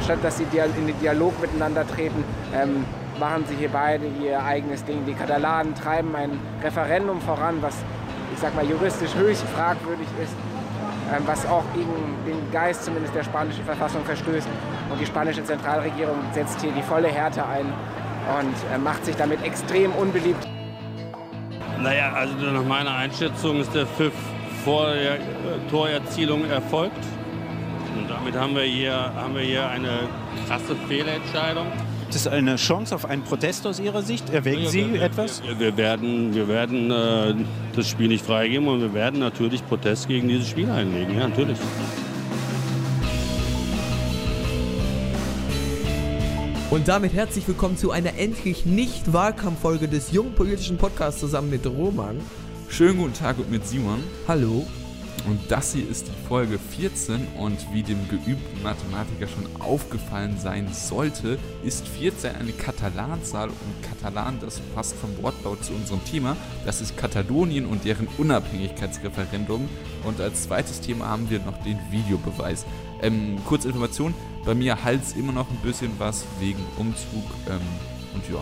Statt dass sie in den Dialog miteinander treten, ähm, machen sie hier beide ihr eigenes Ding. Die Katalanen treiben ein Referendum voran, was ich sag mal juristisch höchst fragwürdig ist, ähm, was auch gegen den Geist zumindest der spanischen Verfassung verstößt. Und die spanische Zentralregierung setzt hier die volle Härte ein und äh, macht sich damit extrem unbeliebt. Naja, also nach meiner Einschätzung ist der Pfiff vor der äh, Torerzielung erfolgt. Damit haben wir hier, haben wir hier eine krasse Fehlentscheidung. Gibt es eine Chance auf einen Protest aus Ihrer Sicht? Erwägen Sie wir, etwas? Wir, wir, werden, wir werden äh, das Spiel nicht freigeben und wir werden natürlich Protest gegen dieses Spiel einlegen. Ja, natürlich. Und damit herzlich willkommen zu einer endlich nicht Wahlkampffolge des jungen politischen Podcasts zusammen mit Roman. Schönen guten Tag und mit Simon. Hallo. Und das hier ist die Folge 14 und wie dem geübten Mathematiker schon aufgefallen sein sollte, ist 14 eine Katalanzahl und Katalan, das passt vom Wortlaut zu unserem Thema. Das ist Katalonien und deren Unabhängigkeitsreferendum. Und als zweites Thema haben wir noch den Videobeweis. Ähm, kurze Information, bei mir hals immer noch ein bisschen was wegen Umzug ähm, und ja.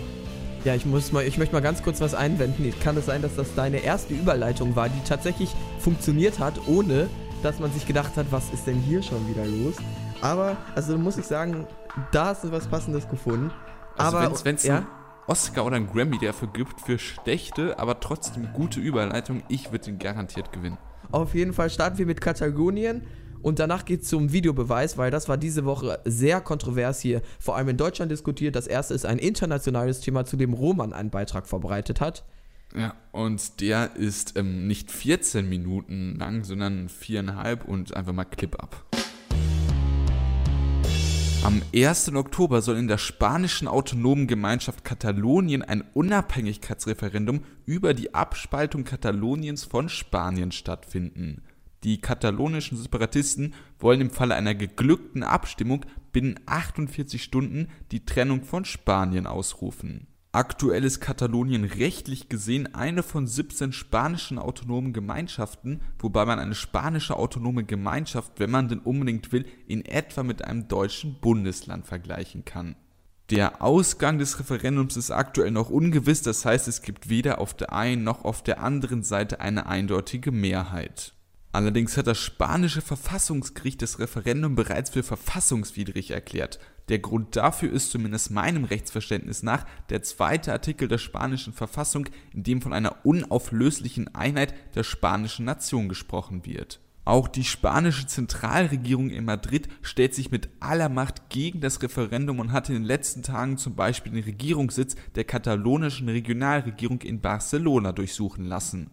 Ja, ich muss mal, ich möchte mal ganz kurz was einwenden. Kann es sein, dass das deine erste Überleitung war, die tatsächlich funktioniert hat, ohne dass man sich gedacht hat, was ist denn hier schon wieder los? Aber, also muss ich sagen, da hast du was Passendes gefunden. Also aber wenn es ja? einen Oscar oder einen Grammy dafür gibt für schlechte, aber trotzdem gute Überleitung, ich würde den garantiert gewinnen. Auf jeden Fall starten wir mit Katalonien. Und danach geht es zum Videobeweis, weil das war diese Woche sehr kontrovers hier, vor allem in Deutschland diskutiert. Das erste ist ein internationales Thema, zu dem Roman einen Beitrag verbreitet hat. Ja, und der ist ähm, nicht 14 Minuten lang, sondern viereinhalb und einfach mal Clip ab. Am 1. Oktober soll in der spanischen autonomen Gemeinschaft Katalonien ein Unabhängigkeitsreferendum über die Abspaltung Kataloniens von Spanien stattfinden. Die katalonischen Separatisten wollen im Falle einer geglückten Abstimmung binnen 48 Stunden die Trennung von Spanien ausrufen. Aktuell ist Katalonien rechtlich gesehen eine von 17 spanischen autonomen Gemeinschaften, wobei man eine spanische autonome Gemeinschaft, wenn man denn unbedingt will, in etwa mit einem deutschen Bundesland vergleichen kann. Der Ausgang des Referendums ist aktuell noch ungewiss, das heißt es gibt weder auf der einen noch auf der anderen Seite eine eindeutige Mehrheit. Allerdings hat das spanische Verfassungsgericht das Referendum bereits für verfassungswidrig erklärt. Der Grund dafür ist zumindest meinem Rechtsverständnis nach der zweite Artikel der spanischen Verfassung, in dem von einer unauflöslichen Einheit der spanischen Nation gesprochen wird. Auch die spanische Zentralregierung in Madrid stellt sich mit aller Macht gegen das Referendum und hat in den letzten Tagen zum Beispiel den Regierungssitz der katalonischen Regionalregierung in Barcelona durchsuchen lassen.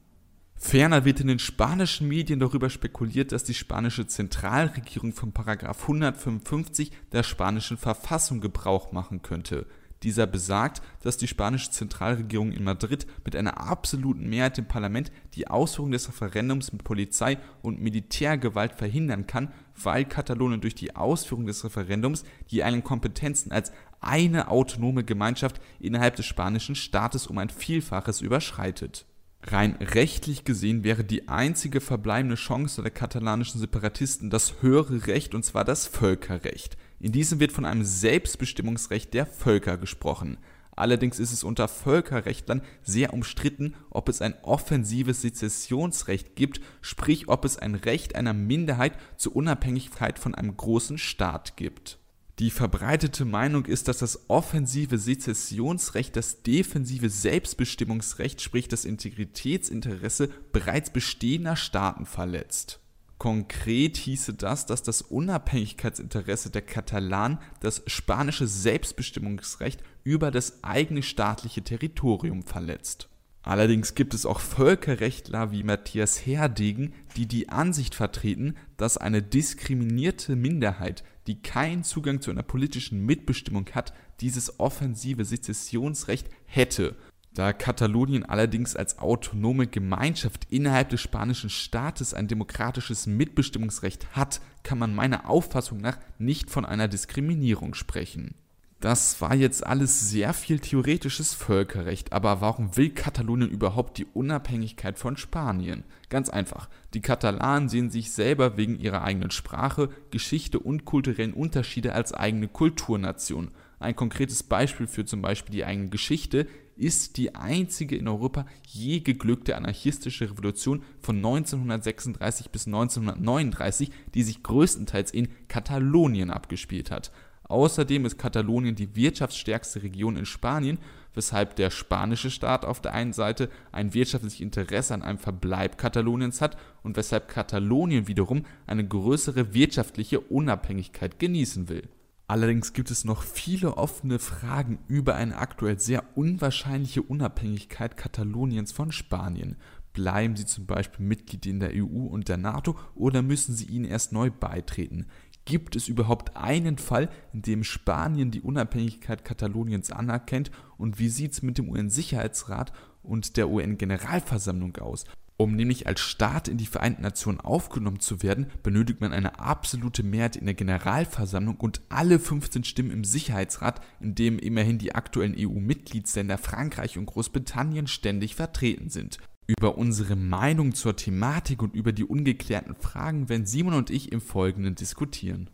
Ferner wird in den spanischen Medien darüber spekuliert, dass die spanische Zentralregierung von § 155 der spanischen Verfassung Gebrauch machen könnte. Dieser besagt, dass die spanische Zentralregierung in Madrid mit einer absoluten Mehrheit im Parlament die Ausführung des Referendums mit Polizei und Militärgewalt verhindern kann, weil Katalonien durch die Ausführung des Referendums die eigenen Kompetenzen als eine autonome Gemeinschaft innerhalb des spanischen Staates um ein Vielfaches überschreitet Rein rechtlich gesehen wäre die einzige verbleibende Chance der katalanischen Separatisten das höhere Recht, und zwar das Völkerrecht. In diesem wird von einem Selbstbestimmungsrecht der Völker gesprochen. Allerdings ist es unter Völkerrechtlern sehr umstritten, ob es ein offensives Sezessionsrecht gibt, sprich ob es ein Recht einer Minderheit zur Unabhängigkeit von einem großen Staat gibt. Die verbreitete Meinung ist, dass das offensive Sezessionsrecht das defensive Selbstbestimmungsrecht, sprich das Integritätsinteresse bereits bestehender Staaten verletzt. Konkret hieße das, dass das Unabhängigkeitsinteresse der Katalanen das spanische Selbstbestimmungsrecht über das eigene staatliche Territorium verletzt. Allerdings gibt es auch Völkerrechtler wie Matthias Herdegen, die die Ansicht vertreten, dass eine diskriminierte Minderheit die keinen Zugang zu einer politischen Mitbestimmung hat, dieses offensive Sezessionsrecht hätte. Da Katalonien allerdings als autonome Gemeinschaft innerhalb des spanischen Staates ein demokratisches Mitbestimmungsrecht hat, kann man meiner Auffassung nach nicht von einer Diskriminierung sprechen. Das war jetzt alles sehr viel theoretisches Völkerrecht, aber warum will Katalonien überhaupt die Unabhängigkeit von Spanien? Ganz einfach, die Katalanen sehen sich selber wegen ihrer eigenen Sprache, Geschichte und kulturellen Unterschiede als eigene Kulturnation. Ein konkretes Beispiel für zum Beispiel die eigene Geschichte ist die einzige in Europa je geglückte anarchistische Revolution von 1936 bis 1939, die sich größtenteils in Katalonien abgespielt hat. Außerdem ist Katalonien die wirtschaftsstärkste Region in Spanien, weshalb der spanische Staat auf der einen Seite ein wirtschaftliches Interesse an einem Verbleib Kataloniens hat und weshalb Katalonien wiederum eine größere wirtschaftliche Unabhängigkeit genießen will. Allerdings gibt es noch viele offene Fragen über eine aktuell sehr unwahrscheinliche Unabhängigkeit Kataloniens von Spanien. Bleiben sie zum Beispiel Mitglied in der EU und der NATO oder müssen sie ihnen erst neu beitreten? Gibt es überhaupt einen Fall, in dem Spanien die Unabhängigkeit Kataloniens anerkennt? Und wie sieht es mit dem UN-Sicherheitsrat und der UN-Generalversammlung aus? Um nämlich als Staat in die Vereinten Nationen aufgenommen zu werden, benötigt man eine absolute Mehrheit in der Generalversammlung und alle 15 Stimmen im Sicherheitsrat, in dem immerhin die aktuellen EU-Mitgliedsländer Frankreich und Großbritannien ständig vertreten sind. Über unsere Meinung zur Thematik und über die ungeklärten Fragen werden Simon und ich im Folgenden diskutieren.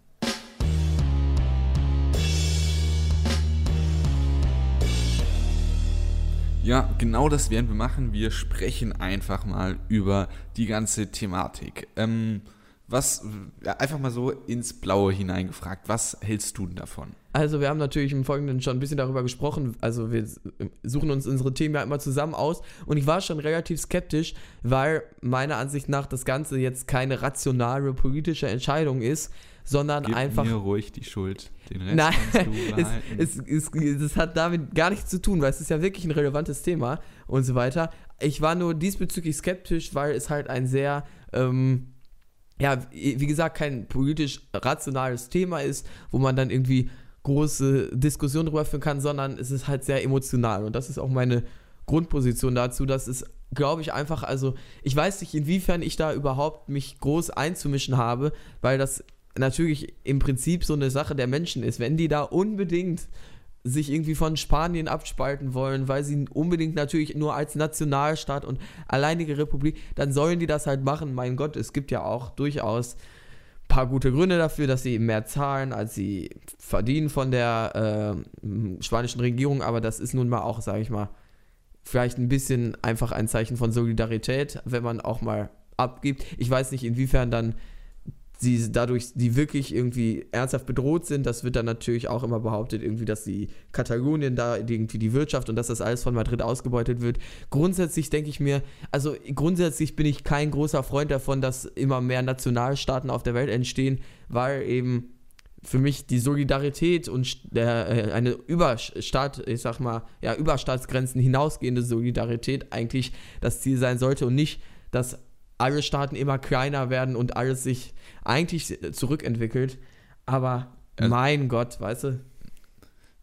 Ja, genau das werden wir machen. Wir sprechen einfach mal über die ganze Thematik. Ähm, was, ja, einfach mal so ins Blaue hineingefragt, was hältst du denn davon? Also wir haben natürlich im Folgenden schon ein bisschen darüber gesprochen. Also wir suchen uns unsere Themen ja immer zusammen aus. Und ich war schon relativ skeptisch, weil meiner Ansicht nach das Ganze jetzt keine rationale politische Entscheidung ist, sondern Gib einfach... mir ruhig die Schuld. Den Rest Nein, kannst du es, es, es, es hat damit gar nichts zu tun, weil es ist ja wirklich ein relevantes Thema und so weiter. Ich war nur diesbezüglich skeptisch, weil es halt ein sehr... Ähm, ja, wie gesagt, kein politisch rationales Thema ist, wo man dann irgendwie große Diskussionen darüber führen kann, sondern es ist halt sehr emotional. Und das ist auch meine Grundposition dazu, dass es, glaube ich, einfach, also ich weiß nicht, inwiefern ich da überhaupt mich groß einzumischen habe, weil das natürlich im Prinzip so eine Sache der Menschen ist. Wenn die da unbedingt sich irgendwie von Spanien abspalten wollen, weil sie unbedingt natürlich nur als Nationalstaat und alleinige Republik, dann sollen die das halt machen. Mein Gott, es gibt ja auch durchaus ein paar gute Gründe dafür, dass sie mehr zahlen, als sie verdienen von der äh, spanischen Regierung, aber das ist nun mal auch, sage ich mal, vielleicht ein bisschen einfach ein Zeichen von Solidarität, wenn man auch mal abgibt. Ich weiß nicht, inwiefern dann sie dadurch, die wirklich irgendwie ernsthaft bedroht sind, das wird dann natürlich auch immer behauptet, irgendwie, dass die Katalonien da irgendwie die Wirtschaft und dass das alles von Madrid ausgebeutet wird. Grundsätzlich denke ich mir, also grundsätzlich bin ich kein großer Freund davon, dass immer mehr Nationalstaaten auf der Welt entstehen, weil eben für mich die Solidarität und der, äh, eine Überstaat, ich sag mal, ja, Überstaatsgrenzen hinausgehende Solidarität eigentlich das Ziel sein sollte und nicht, dass alle Staaten immer kleiner werden und alles sich eigentlich zurückentwickelt. Aber Also- mein Gott, weißt du?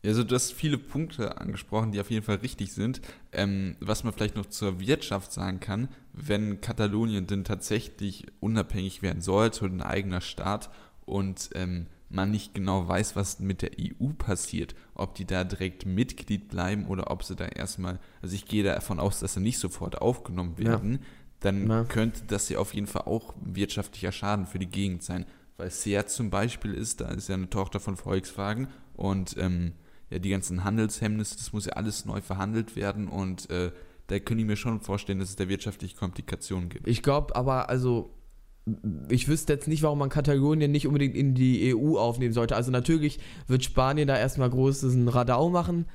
Also du hast viele Punkte angesprochen, die auf jeden Fall richtig sind. Ähm, was man vielleicht noch zur Wirtschaft sagen kann, wenn Katalonien denn tatsächlich unabhängig werden sollte und ein eigener Staat und ähm, man nicht genau weiß, was mit der EU passiert, ob die da direkt Mitglied bleiben oder ob sie da erstmal, also ich gehe davon aus, dass sie nicht sofort aufgenommen Ja. Dann Ja. könnte das ja auf jeden Fall auch wirtschaftlicher Schaden für die Gegend sein. Weil Seat zum Beispiel ist, da ist ja eine Tochter von Volkswagen und ähm, ja, die ganzen Handelshemmnisse, das muss ja alles neu verhandelt werden und äh, da könnte ich mir schon vorstellen, dass es da wirtschaftliche Komplikationen gibt. Ich glaube aber, also, ich wüsste jetzt nicht, warum man Katalonien nicht unbedingt in die EU aufnehmen sollte. Also, natürlich wird Spanien da erstmal großes Radau machen,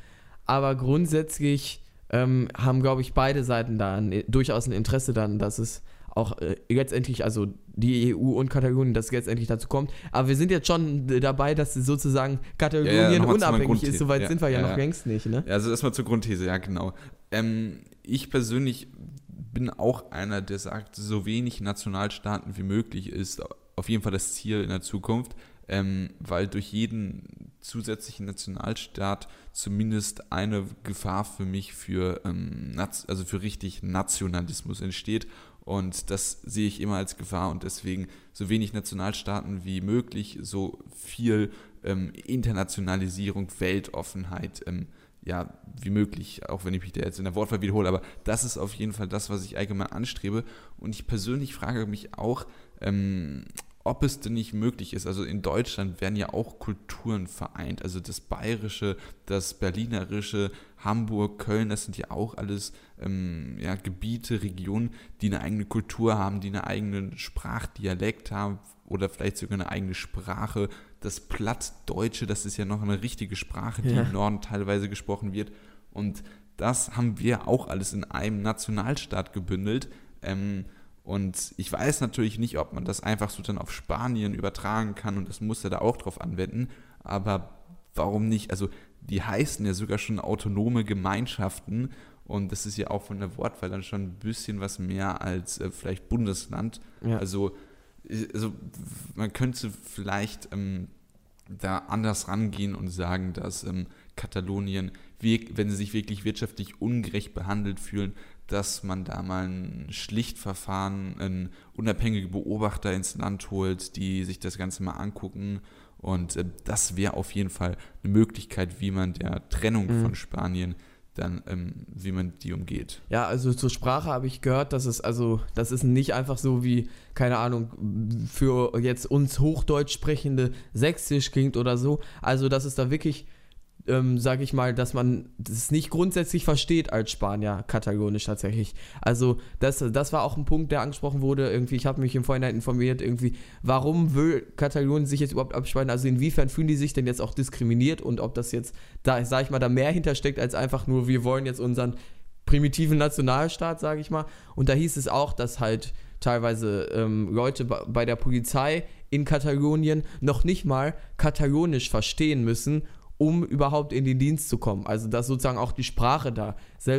aber grundsätzlich ähm, haben, glaube ich, beide Seiten da ein, durchaus ein Interesse dann, dass es auch äh, letztendlich, also die EU und Katalonien, dass es letztendlich dazu kommt. Aber wir sind jetzt schon dabei, dass sozusagen Katalonien Ja, ja, unabhängig ist. Soweit Ja, sind wir ja, noch längst nicht, ne? Ja, Also erstmal zur Grundthese, ja genau. Ähm, ich persönlich bin auch einer, der sagt, so wenig Nationalstaaten wie möglich ist auf jeden Fall das Ziel in der Zukunft, ähm, weil durch jeden zusätzlichen Nationalstaat zumindest eine Gefahr für mich für, ähm, also für richtig Nationalismus entsteht. Und das sehe ich immer als Gefahr und deswegen so wenig Nationalstaaten wie möglich, so viel ähm, Internationalisierung, Weltoffenheit, ähm, ja, wie möglich, auch wenn ich mich da jetzt in der Wortwahl wiederhole, aber das ist auf jeden Fall das, was ich allgemein anstrebe. Und ich persönlich frage mich auch, ähm, ob es denn nicht möglich ist, also in Deutschland werden ja auch Kulturen vereint, also das Bayerische, das Berlinerische, Hamburg, Köln, das sind ja auch alles ähm, ja, Gebiete, Regionen, die eine eigene Kultur haben, die einen eigenen Sprachdialekt haben oder vielleicht sogar eine eigene Sprache. Das Plattdeutsche, das ist ja noch eine richtige Sprache, die Ja. im Norden teilweise gesprochen wird. Und das haben wir auch alles in einem Nationalstaat gebündelt. Ähm, und ich weiß natürlich nicht, ob man das einfach so dann auf Spanien übertragen kann und das muss er da auch drauf anwenden. Aber warum nicht? Also die heißen ja sogar schon autonome Gemeinschaften und das ist ja auch von der Wortwahl dann schon ein bisschen was mehr als äh, vielleicht Bundesland. Ja. Also, äh, also man könnte vielleicht ähm, da anders rangehen und sagen, dass ähm, Katalonien, wenn sie sich wirklich wirtschaftlich ungerecht behandelt fühlen, dass man da mal ein Schlichtverfahren, einen unabhängigen Beobachter ins Land holt, die sich das Ganze mal angucken. Und äh, das wäre auf jeden Fall eine Möglichkeit, wie man der Trennung Mhm. von Spanien dann, ähm, wie man die umgeht. Ja, also zur Sprache habe ich gehört, dass es also, das ist nicht einfach so wie, keine Ahnung, für jetzt uns Hochdeutsch sprechende Sächsisch klingt oder so. Also, dass es da wirklich, ähm, sage ich mal, dass man das nicht grundsätzlich versteht als Spanier, katalonisch tatsächlich. Also, das, das war auch ein Punkt, der angesprochen wurde. Irgendwie, ich habe mich im Vorhinein informiert, irgendwie, warum will Katalonien sich jetzt überhaupt abspalten? Also, inwiefern fühlen die sich denn jetzt auch diskriminiert und ob das jetzt, da, sage ich mal, da mehr hintersteckt als einfach nur, wir wollen jetzt unseren primitiven Nationalstaat, sage ich mal. Und da hieß es auch, dass halt teilweise ähm, Leute bei, bei der Polizei in Katalonien noch nicht mal katalonisch verstehen müssen, um überhaupt in den Dienst zu kommen. Also dass sozusagen auch die Sprache da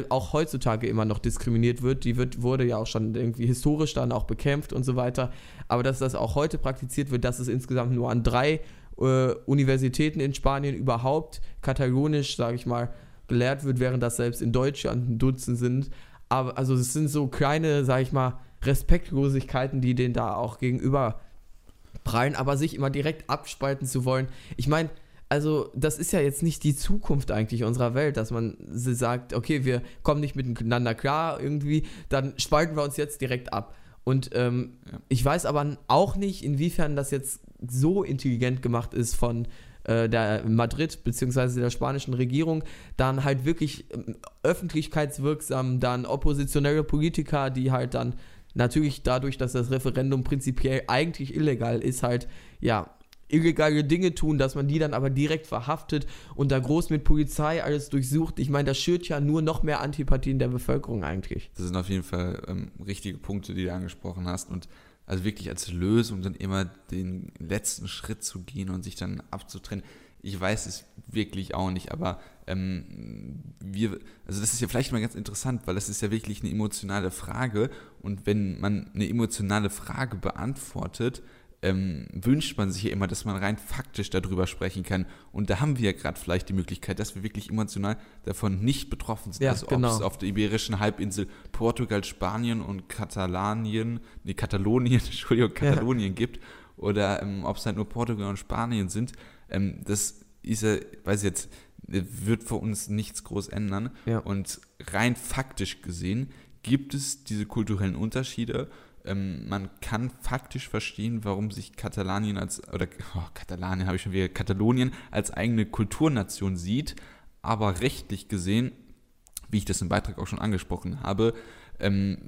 auch heutzutage immer noch diskriminiert wird. Die wird, wurde ja auch schon irgendwie historisch dann auch bekämpft und so weiter. Aber dass das auch heute praktiziert wird, dass es insgesamt nur an drei äh, Universitäten in Spanien überhaupt katalonisch, sage ich mal, gelehrt wird, während das selbst in Deutschland ein Dutzend sind. Aber also es sind so kleine, sag ich mal, Respektlosigkeiten, die denen da auch gegenüber prallen, aber sich immer direkt abspalten zu wollen. Ich meine, also das ist ja jetzt nicht die Zukunft eigentlich unserer Welt, dass man sagt, okay, wir kommen nicht miteinander klar irgendwie, dann spalten wir uns jetzt direkt ab. Und ähm, Ja. ich weiß aber auch nicht, inwiefern das jetzt so intelligent gemacht ist von äh, der Madrid bzw. der spanischen Regierung, dann halt wirklich ähm, öffentlichkeitswirksam, dann oppositionelle Politiker, die halt dann natürlich dadurch, dass das Referendum prinzipiell eigentlich illegal ist, halt ja illegale Dinge tun, dass man die dann aber direkt verhaftet und da groß mit Polizei alles durchsucht. Ich meine, das schürt ja nur noch mehr Antipathie in der Bevölkerung eigentlich. Das sind auf jeden Fall ähm, richtige Punkte, die du angesprochen hast. Und also wirklich als Lösung dann immer den letzten Schritt zu gehen und sich dann abzutrennen. Ich weiß es wirklich auch nicht, aber ähm, wir, also das ist ja vielleicht mal ganz interessant, weil das ist ja wirklich eine emotionale Frage. Und wenn man eine emotionale Frage beantwortet, ähm, wünscht man sich ja immer, dass man rein faktisch darüber sprechen kann. Und da haben wir ja gerade vielleicht die Möglichkeit, dass wir wirklich emotional davon nicht betroffen sind. Ja, also ob genau. es auf der iberischen Halbinsel Portugal, Spanien und Katalanien, nee, Katalonien, Entschuldigung, Katalonien gibt oder ähm, ob es halt nur Portugal und Spanien sind. Ähm, das ist ja, weiß ich jetzt, wird für uns nichts groß ändern. Ja. Und rein faktisch gesehen gibt es diese kulturellen Unterschiede. Ähm, man kann faktisch verstehen, warum sich Katalanien als, oder oh, Katalanien habe ich schon wieder, Katalonien als eigene Kulturnation sieht, aber rechtlich gesehen, wie ich das im Beitrag auch schon angesprochen habe, ähm,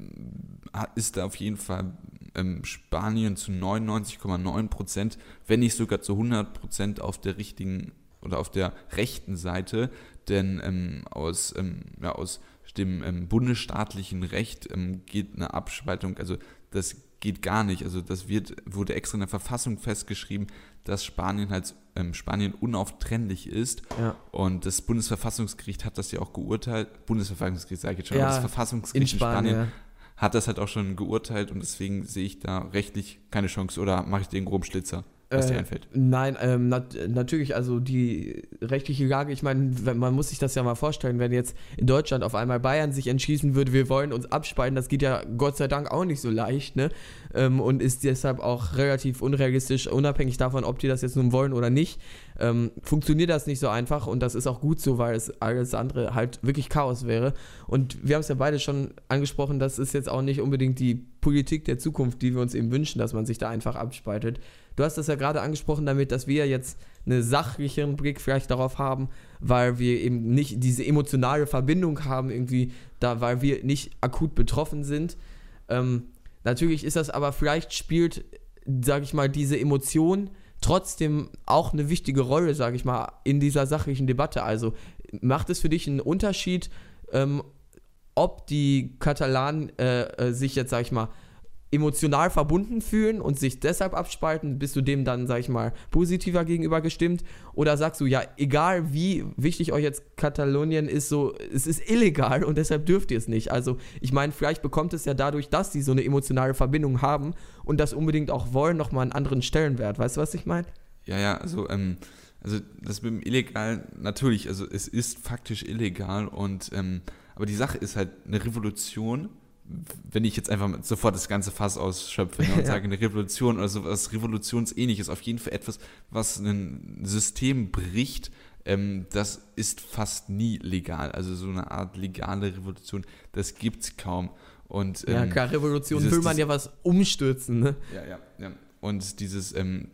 ist da auf jeden Fall ähm, Spanien zu 99,9 Prozent, wenn nicht sogar zu 100 Prozent auf der richtigen oder auf der rechten Seite, denn ähm, aus, ähm, ja, aus dem ähm, bundesstaatlichen Recht ähm, geht eine Abspaltung, also das geht gar nicht. Also das wird, wurde extra in der Verfassung festgeschrieben, dass Spanien halt ähm, Spanien unauftrennlich ist. Ja. Und das Bundesverfassungsgericht hat das ja auch geurteilt. Bundesverfassungsgericht sage ich jetzt schon, Ja, aber das In Verfassungsgericht in Spanien. Spanien hat das halt auch schon geurteilt und deswegen sehe ich da rechtlich keine Chance oder mache ich den groben Schlitzer. Was Äh, dir einfällt. Nein, ähm, nat natürlich, also die rechtliche Lage, ich meine, man muss sich das ja mal vorstellen, wenn jetzt in Deutschland auf einmal Bayern sich entschließen würde, wir wollen uns abspalten, das geht ja Gott sei Dank auch nicht so leicht, ne? Ähm, und ist deshalb auch relativ unrealistisch, unabhängig davon, ob die das jetzt nun wollen oder nicht, ähm, funktioniert das nicht so einfach und das ist auch gut so, weil es alles andere halt wirklich Chaos wäre. Und wir haben es ja beide schon angesprochen, das ist jetzt auch nicht unbedingt die Politik der Zukunft, die wir uns eben wünschen, dass man sich da einfach abspaltet. Du hast das ja gerade angesprochen damit, dass wir jetzt einen sachlicheren Blick vielleicht darauf haben, weil wir eben nicht diese emotionale Verbindung haben, irgendwie, da, weil wir nicht akut betroffen sind. Ähm, natürlich ist das aber, vielleicht spielt, sage ich mal, diese Emotion trotzdem auch eine wichtige Rolle, sage ich mal, in dieser sachlichen Debatte. Also macht es für dich einen Unterschied, ähm, ob die Katalanen äh, äh, sich jetzt, sag ich mal, emotional verbunden fühlen und sich deshalb abspalten, bist du dem dann, sag ich mal, positiver gegenüber gestimmt? Oder sagst du, ja, egal wie wichtig euch jetzt Katalonien ist, so, es ist illegal und deshalb dürft ihr es nicht. Also, ich meine, vielleicht bekommt es ja dadurch, dass die so eine emotionale Verbindung haben und das unbedingt auch wollen, nochmal einen anderen Stellenwert. Weißt du, was ich meine? Ja, ja, also, ähm, also das mit dem illegal, natürlich, also es ist faktisch illegal und ähm, aber die Sache ist halt eine Revolution, wenn ich jetzt einfach sofort das ganze Fass ausschöpfe ne, und Ja. sage, eine Revolution oder sowas Revolutionsähnliches, auf jeden Fall etwas, was ein System bricht, ähm, das ist fast nie legal. Also so eine Art legale Revolution, das gibt's kaum. Und, ja, ähm, klar, Revolution dieses- will man ja was umstürzen, ne? ja, ja, ja. Und dieses ähm,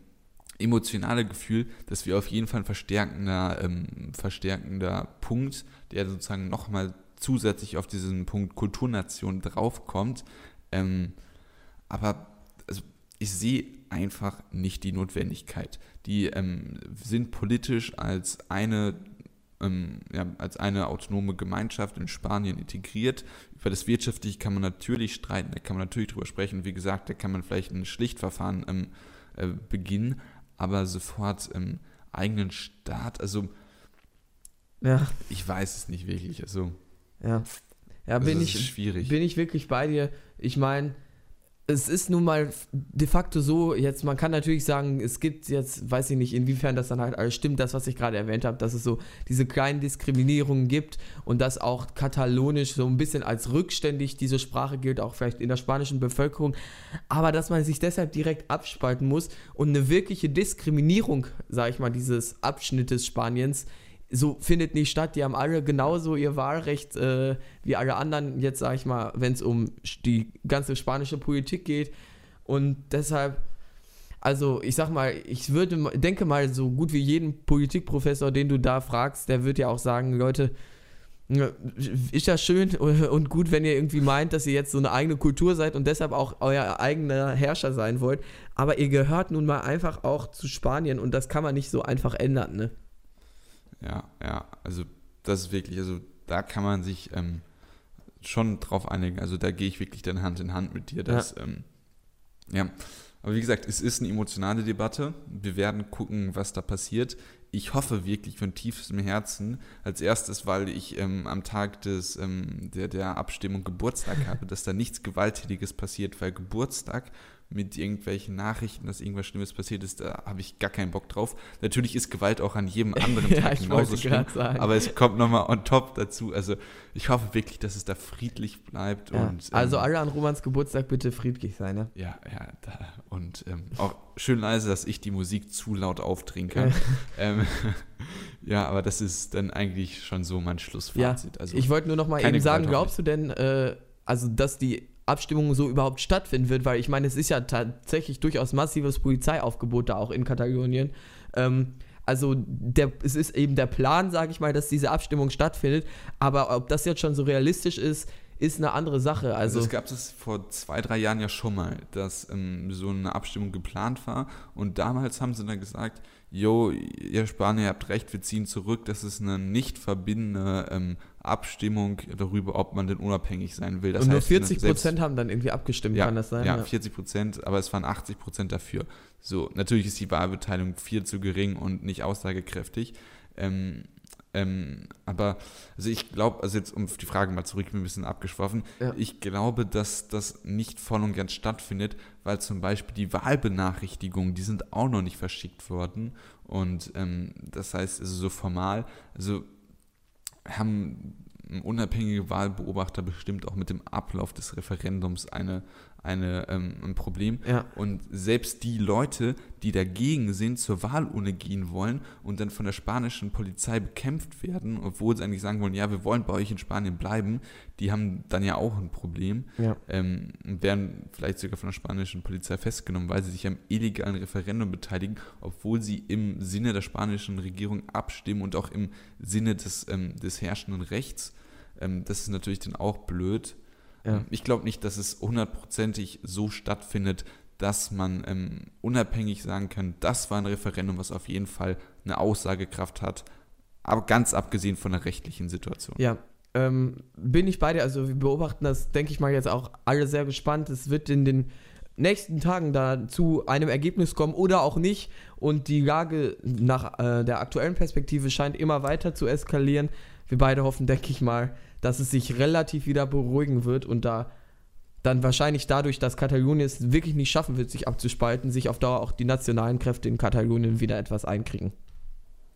emotionale Gefühl, dass wir auf jeden Fall ein verstärkender, ähm, verstärkender Punkt, der sozusagen nochmal zusätzlich auf diesen Punkt Kulturnation draufkommt. Ähm, aber also ich sehe einfach nicht die Notwendigkeit. Die ähm, sind politisch als eine ähm, ja, als eine autonome Gemeinschaft in Spanien integriert. Über das Wirtschaftliche kann man natürlich streiten, da kann man natürlich drüber sprechen. Wie gesagt, da kann man vielleicht ein Schlichtverfahren ähm, äh, beginnen, aber sofort ähm, eigenen Staat, also Ja, ich weiß es nicht wirklich. Also, ja. Ja, also bin ich, schwierig. bin ich wirklich bei dir. Ich meine, es ist nun mal de facto so, jetzt, man kann natürlich sagen, es gibt jetzt, weiß ich nicht, inwiefern das dann halt alles stimmt, das, was ich gerade erwähnt habe, dass es so diese kleinen Diskriminierungen gibt und dass auch Katalonisch so ein bisschen als rückständig diese Sprache gilt, auch vielleicht in der spanischen Bevölkerung, aber dass man sich deshalb direkt abspalten muss und eine wirkliche Diskriminierung, sage ich mal, dieses Abschnittes Spaniens so findet nicht statt. Die haben alle genauso ihr Wahlrecht äh, wie alle anderen, jetzt sage ich mal, wenn es um die ganze spanische Politik geht. Und deshalb, also ich sag mal, ich würde, denke mal, so gut wie jeden Politikprofessor, den du da fragst, der wird ja auch sagen, Leute, ist ja schön und gut, wenn ihr irgendwie meint, dass ihr jetzt so eine eigene Kultur seid und deshalb auch euer eigener Herrscher sein wollt. Aber ihr gehört nun mal einfach auch zu Spanien und das kann man nicht so einfach ändern, ne? Ja, ja, also das ist wirklich, also da kann man sich ähm, schon drauf einigen. Also da gehe ich wirklich dann Hand in Hand mit dir. Dass, ja. Ähm, ja, aber wie gesagt, es ist eine emotionale Debatte. Wir werden gucken, was da passiert. Ich hoffe wirklich von tiefstem Herzen, als erstes, weil ich ähm, am Tag des, ähm, der, der Abstimmung Geburtstag habe, dass da nichts Gewalttätiges passiert, weil Geburtstag mit irgendwelchen Nachrichten, dass irgendwas Schlimmes passiert ist, da habe ich gar keinen Bock drauf. Natürlich ist Gewalt auch an jedem anderen Ja, Tag ich genauso schlimm, sagen. aber es kommt nochmal on top dazu. Also ich hoffe wirklich, dass es da friedlich bleibt. Ja. Und, ähm, also alle an Romans Geburtstag bitte friedlich sein, ne? ja, ja, da, und ähm, auch schön leise, dass ich die Musik zu laut kann. ähm, ja, aber das ist dann eigentlich schon so mein Schlussfazit. also, ich wollte nur noch mal keine eben sagen, glaubst du denn, äh, also dass die Abstimmung so überhaupt stattfinden wird? Weil ich meine, es ist ja tatsächlich durchaus massives Polizeiaufgebot da auch in Katalonien. Ähm, also der, es ist eben der Plan, sage ich mal, dass diese Abstimmung stattfindet. Aber ob das jetzt schon so realistisch ist, ist eine andere Sache. Also Also es gab es vor zwei, drei Jahren ja schon mal, dass ähm, so eine Abstimmung geplant war und damals haben sie dann gesagt, jo, ihr Spanier, ihr habt recht, wir ziehen zurück, das ist eine nicht verbindende ähm, Abstimmung darüber, ob man denn unabhängig sein will. Das und nur heißt, 40 selbst- Prozent haben dann irgendwie abgestimmt, ja, kann das sein? Ja, 40 Prozent, aber es waren 80 Prozent dafür. So, natürlich ist die Wahlbeteiligung viel zu gering und nicht aussagekräftig. Ähm, Ähm, aber also ich glaube, also jetzt um die Frage mal zurück, ein bisschen abgeschworfen, Ja. ich glaube, dass das nicht voll und ganz stattfindet, weil zum Beispiel die Wahlbenachrichtigungen, die sind auch noch nicht verschickt worden. Und ähm, das heißt, also so formal, also haben unabhängige Wahlbeobachter bestimmt auch mit dem Ablauf des Referendums eine, eine, ähm, ein Problem. Ja. Und selbst die Leute, die dagegen sind, zur Wahlurne gehen wollen und dann von der spanischen Polizei bekämpft werden, obwohl sie eigentlich sagen wollen, ja, wir wollen bei euch in Spanien bleiben, die haben dann ja auch ein Problem Ja. ähm, und werden vielleicht sogar von der spanischen Polizei festgenommen, weil sie sich am illegalen Referendum beteiligen, obwohl sie im Sinne der spanischen Regierung abstimmen und auch im Sinne des, ähm, des herrschenden Rechts. Ähm, das ist natürlich dann auch blöd. Ja. Ähm, Ich glaube nicht, dass es hundertprozentig so stattfindet, dass man ähm, unabhängig sagen kann, das war ein Referendum, was auf jeden Fall eine Aussagekraft hat, aber ganz abgesehen von der rechtlichen Situation. Ja, ähm, bin ich bei dir. Also wir beobachten das, denke ich mal, jetzt auch alle sehr gespannt. Es wird in den nächsten Tagen da zu einem Ergebnis kommen oder auch nicht. Und die Lage nach äh, der aktuellen Perspektive scheint immer weiter zu eskalieren. Wir beide hoffen, denke ich mal, dass es sich relativ wieder beruhigen wird und da dann wahrscheinlich dadurch, dass Katalonien es wirklich nicht schaffen wird, sich abzuspalten, sich auf Dauer auch die nationalen Kräfte in Katalonien wieder etwas einkriegen.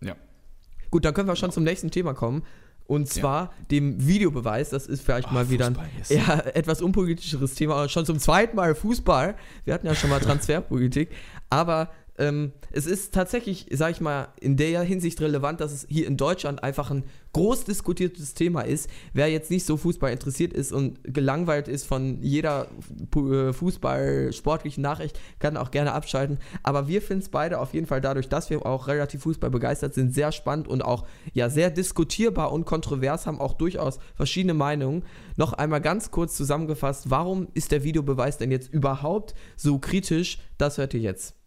Ja. Gut, dann können wir schon zum nächsten Thema kommen. Und zwar dem Videobeweis. Das ist vielleicht Oh, mal wieder ein eher etwas unpolitischeres Thema. Aber schon zum zweiten Mal Fußball. Wir hatten ja schon mal Transferpolitik. Aber ähm, es ist tatsächlich, sag ich mal, in der Hinsicht relevant, dass es hier in Deutschland einfach ein groß diskutiertes Thema ist. Wer jetzt nicht so Fußball interessiert ist und gelangweilt ist von jeder äh, Fußball-sportlichen Nachricht, kann auch gerne abschalten. Aber wir finden es beide auf jeden Fall dadurch, dass wir auch relativ Fußball begeistert sind, sehr spannend und auch ja sehr diskutierbar und kontrovers, haben auch durchaus verschiedene Meinungen. Noch einmal ganz kurz zusammengefasst, warum ist der Videobeweis denn jetzt überhaupt so kritisch? Das hört ihr jetzt.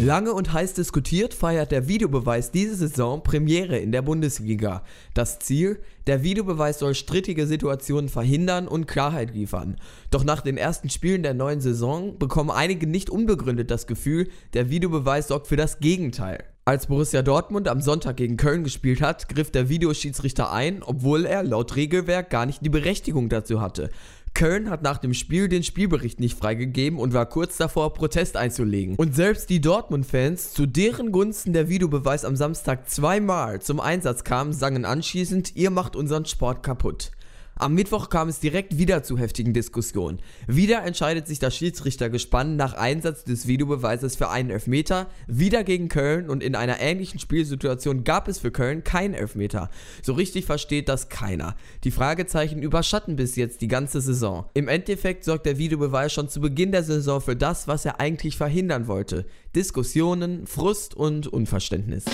Lange und heiß diskutiert feiert der Videobeweis diese Saison Premiere in der Bundesliga. Das Ziel? Der Videobeweis soll strittige Situationen verhindern und Klarheit liefern. Doch nach den ersten Spielen der neuen Saison bekommen einige nicht unbegründet das Gefühl, der Videobeweis sorgt für das Gegenteil. Als Borussia Dortmund am Sonntag gegen Köln gespielt hat, griff der Videoschiedsrichter ein, obwohl er laut Regelwerk gar nicht die Berechtigung dazu hatte. Köln hat nach dem Spiel den Spielbericht nicht freigegeben und war kurz davor, Protest einzulegen. Und selbst die Dortmund-Fans, zu deren Gunsten der Videobeweis am Samstag zweimal zum Einsatz kam, sangen anschließend, ihr macht unseren Sport kaputt. Am Mittwoch kam es direkt wieder zu heftigen Diskussionen. Wieder entscheidet sich das Schiedsrichtergespann nach Einsatz des Videobeweises für einen Elfmeter, wieder gegen Köln und in einer ähnlichen Spielsituation gab es für Köln keinen Elfmeter. So richtig versteht das keiner. Die Fragezeichen überschatten bis jetzt die ganze Saison. Im Endeffekt sorgt der Videobeweis schon zu Beginn der Saison für das, was er eigentlich verhindern wollte. Diskussionen, Frust und Unverständnis.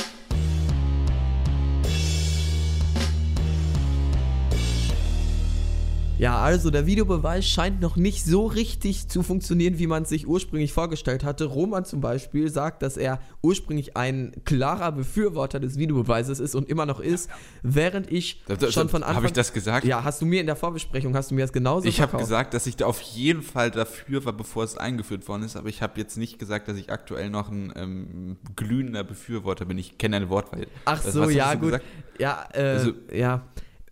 Ja, also der Videobeweis scheint noch nicht so richtig zu funktionieren, wie man es sich ursprünglich vorgestellt hatte. Roman zum Beispiel sagt, dass er ursprünglich ein klarer Befürworter des Videobeweises ist und immer noch ist, während ich Da- da- schon von Anfang... ich das gesagt? Ja, hast du mir in der Vorbesprechung, hast du mir das genauso Ich habe gesagt, dass ich da auf jeden Fall dafür war, bevor es eingeführt worden ist, aber ich habe jetzt nicht gesagt, dass ich aktuell noch ein ähm, glühender Befürworter bin. Ich kenne deine Wortwahl. Ach Was so, ja, gut. gesagt? Ja, äh, Also- ja.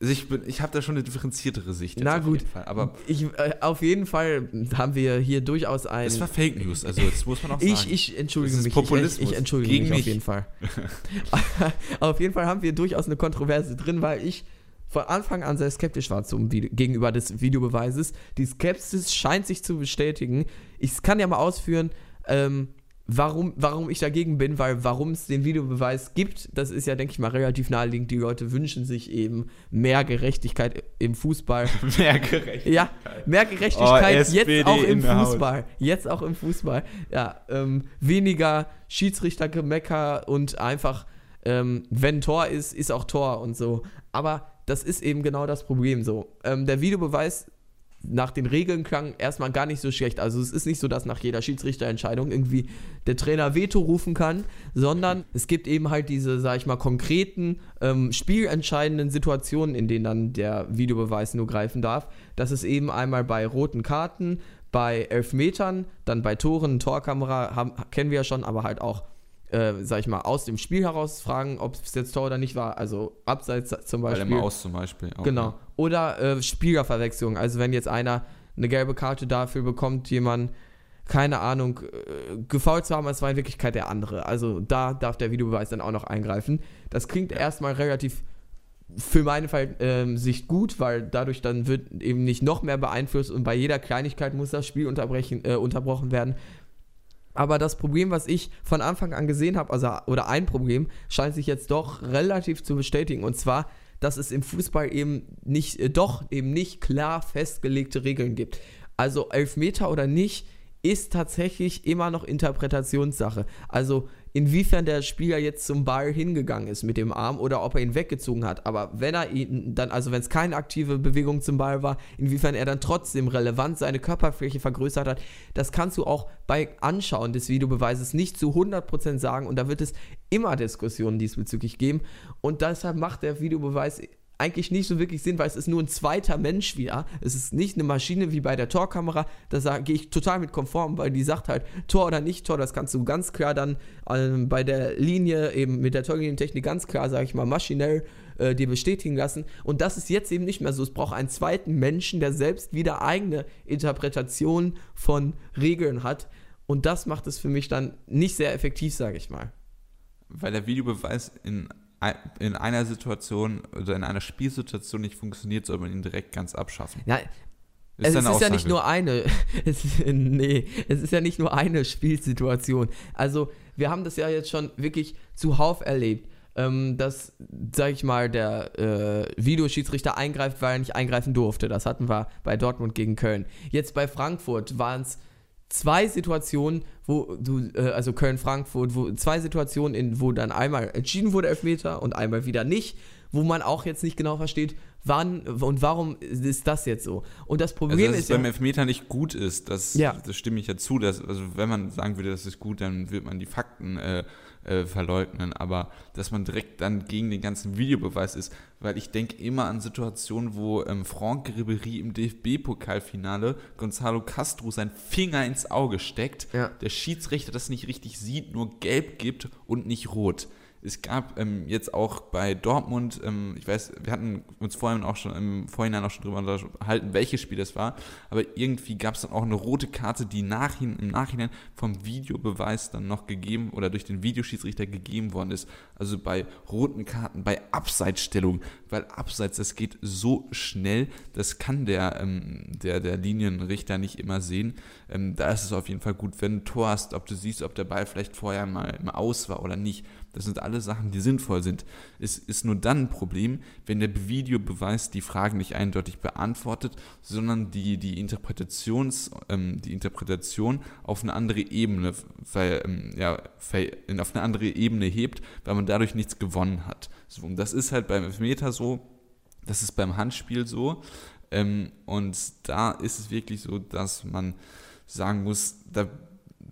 Also ich bin, ich habe da schon eine differenziertere Sicht. Na auf gut. Jeden Fall. Aber Ich, äh, auf jeden Fall haben wir hier durchaus ein... es war Fake News, also das muss man auch sagen. Ich, ich entschuldige Das ist mich. Populismus. Ich, ich entschuldige Gegen mich auf mich. jeden Fall. auf jeden Fall haben wir durchaus eine Kontroverse drin, weil ich von Anfang an sehr skeptisch war zum Video, gegenüber des Videobeweises. Die Skepsis scheint sich zu bestätigen. Ich kann ja mal ausführen, ähm, warum, warum ich dagegen bin, weil warum es den Videobeweis gibt, das ist ja, denke ich mal, relativ naheliegend. Die Leute wünschen sich eben mehr Gerechtigkeit im Fußball. mehr gerecht. Ja, mehr Gerechtigkeit Oh, jetzt auch im der Haut. Fußball. Jetzt auch im Fußball. Ja, ähm, weniger Schiedsrichtergemecker und einfach, ähm, wenn Tor ist, ist auch Tor und so. Aber das ist eben genau das Problem so. Ähm, der Videobeweis nach den Regeln klang erstmal gar nicht so schlecht. Also es ist nicht so, dass nach jeder Schiedsrichterentscheidung irgendwie der Trainer Veto rufen kann, sondern es gibt eben halt diese, sag ich mal, konkreten, ähm, spielentscheidenden Situationen, in denen dann der Videobeweis nur greifen darf. Das ist eben einmal bei roten Karten, bei Elfmetern, dann bei Toren, Torkamera haben, kennen wir ja schon, aber halt auch äh, sag ich mal, aus dem Spiel heraus fragen, ob es jetzt Tor oder nicht war. Also abseits zum Bei Beispiel. der Maus zum Beispiel. Auch, Genau. ja. Oder äh, Spielerverwechslung. Also wenn jetzt einer eine gelbe Karte dafür bekommt, jemand, keine Ahnung, äh, gefault zu haben, es war in Wirklichkeit der andere. Also da darf der Videobeweis dann auch noch eingreifen. Das klingt erstmal relativ für meine Fall, ähm, Sicht gut, weil dadurch dann wird eben nicht noch mehr beeinflusst und bei jeder Kleinigkeit muss das Spiel unterbrechen, äh, unterbrochen werden. Aber das Problem, was ich von Anfang an gesehen habe, also oder ein Problem, scheint sich jetzt doch relativ zu bestätigen. Und zwar, dass es im Fußball eben nicht, äh, doch eben nicht klar festgelegte Regeln gibt. Also Elfmeter oder nicht, ist tatsächlich immer noch Interpretationssache. Also inwiefern der Spieler jetzt zum Ball hingegangen ist mit dem Arm oder ob er ihn weggezogen hat. Aber wenn er ihn dann, also wenn es keine aktive Bewegung zum Ball war, inwiefern er dann trotzdem relevant seine Körperfläche vergrößert hat, das kannst du auch bei Anschauen des Videobeweises nicht zu 100% sagen und da wird es immer Diskussionen diesbezüglich geben und deshalb macht der Videobeweis eigentlich nicht so wirklich Sinn, weil es ist nur ein zweiter Mensch wieder. Es ist nicht eine Maschine wie bei der Torkamera. Da gehe ich total mit konform, weil die sagt halt Tor oder nicht Tor. Das kannst du ganz klar dann ähm, bei der Linie eben mit der Torlinientechnik ganz klar, sage ich mal, maschinell äh, dir bestätigen lassen. Und das ist jetzt eben nicht mehr so. Es braucht einen zweiten Menschen, der selbst wieder eigene Interpretationen von Regeln hat. Und das macht es für mich dann nicht sehr effektiv, sage ich mal. Weil der Videobeweis in, in einer Situation oder in einer Spielsituation nicht funktioniert, soll man ihn direkt ganz abschaffen. Ja, Ist es deine ist ja nicht Aussage. nur eine, es ist, nee, es ist ja nicht nur eine Spielsituation. Also wir haben das ja jetzt schon wirklich zuhauf erlebt, ähm, dass, sag ich mal, der äh, Videoschiedsrichter eingreift, weil er nicht eingreifen durfte. Das hatten wir bei Dortmund gegen Köln. Jetzt bei Frankfurt waren es zwei Situationen, wo du, äh, also Köln-Frankfurt, wo zwei Situationen, in, wo dann einmal entschieden wurde Elfmeter und einmal wieder nicht, wo man auch jetzt nicht genau versteht, wann und warum ist das jetzt so. Und das Also, Problem dass ist es ja, beim Elfmeter nicht gut ist, das, Ja. das stimme ich ja zu. Dass, also wenn man sagen würde, das ist gut, dann wird man die Fakten äh, äh, verleugnen. Aber dass man direkt dann gegen den ganzen Videobeweis ist, weil ich denke immer an Situationen, wo ähm, Franck Ribéry im DFB-Pokalfinale Gonzalo Castro seinen Finger ins Auge steckt, Ja. der Schiedsrichter das nicht richtig sieht, nur gelb gibt und nicht rot. Es gab ähm, jetzt auch bei Dortmund, ähm, ich weiß, wir hatten uns vorhin auch schon im Vorhinein auch schon drüber unterhalten, welches Spiel das war, aber irgendwie gab es dann auch eine rote Karte, die nachhin, im Nachhinein vom Videobeweis dann noch gegeben oder durch den Videoschiedsrichter gegeben worden ist. Also bei roten Karten, bei Abseitsstellung, weil Abseits, das geht so schnell, das kann der, ähm, der, der Linienrichter nicht immer sehen. Ähm, da ist es auf jeden Fall gut, wenn du ein Tor hast, ob du siehst, ob der Ball vielleicht vorher mal im Aus war oder nicht. Das sind alle Sachen, die sinnvoll sind. Es ist nur dann ein Problem, wenn der Videobeweis die Fragen nicht eindeutig beantwortet, sondern die, die, Interpretations, ähm, die Interpretation auf eine andere Ebene, weil, ähm, ja, auf eine andere Ebene hebt, weil man dadurch nichts gewonnen hat. So, und das ist halt beim Elfmeter so, das ist beim Handspiel so. Ähm, und da ist es wirklich so, dass man sagen muss, da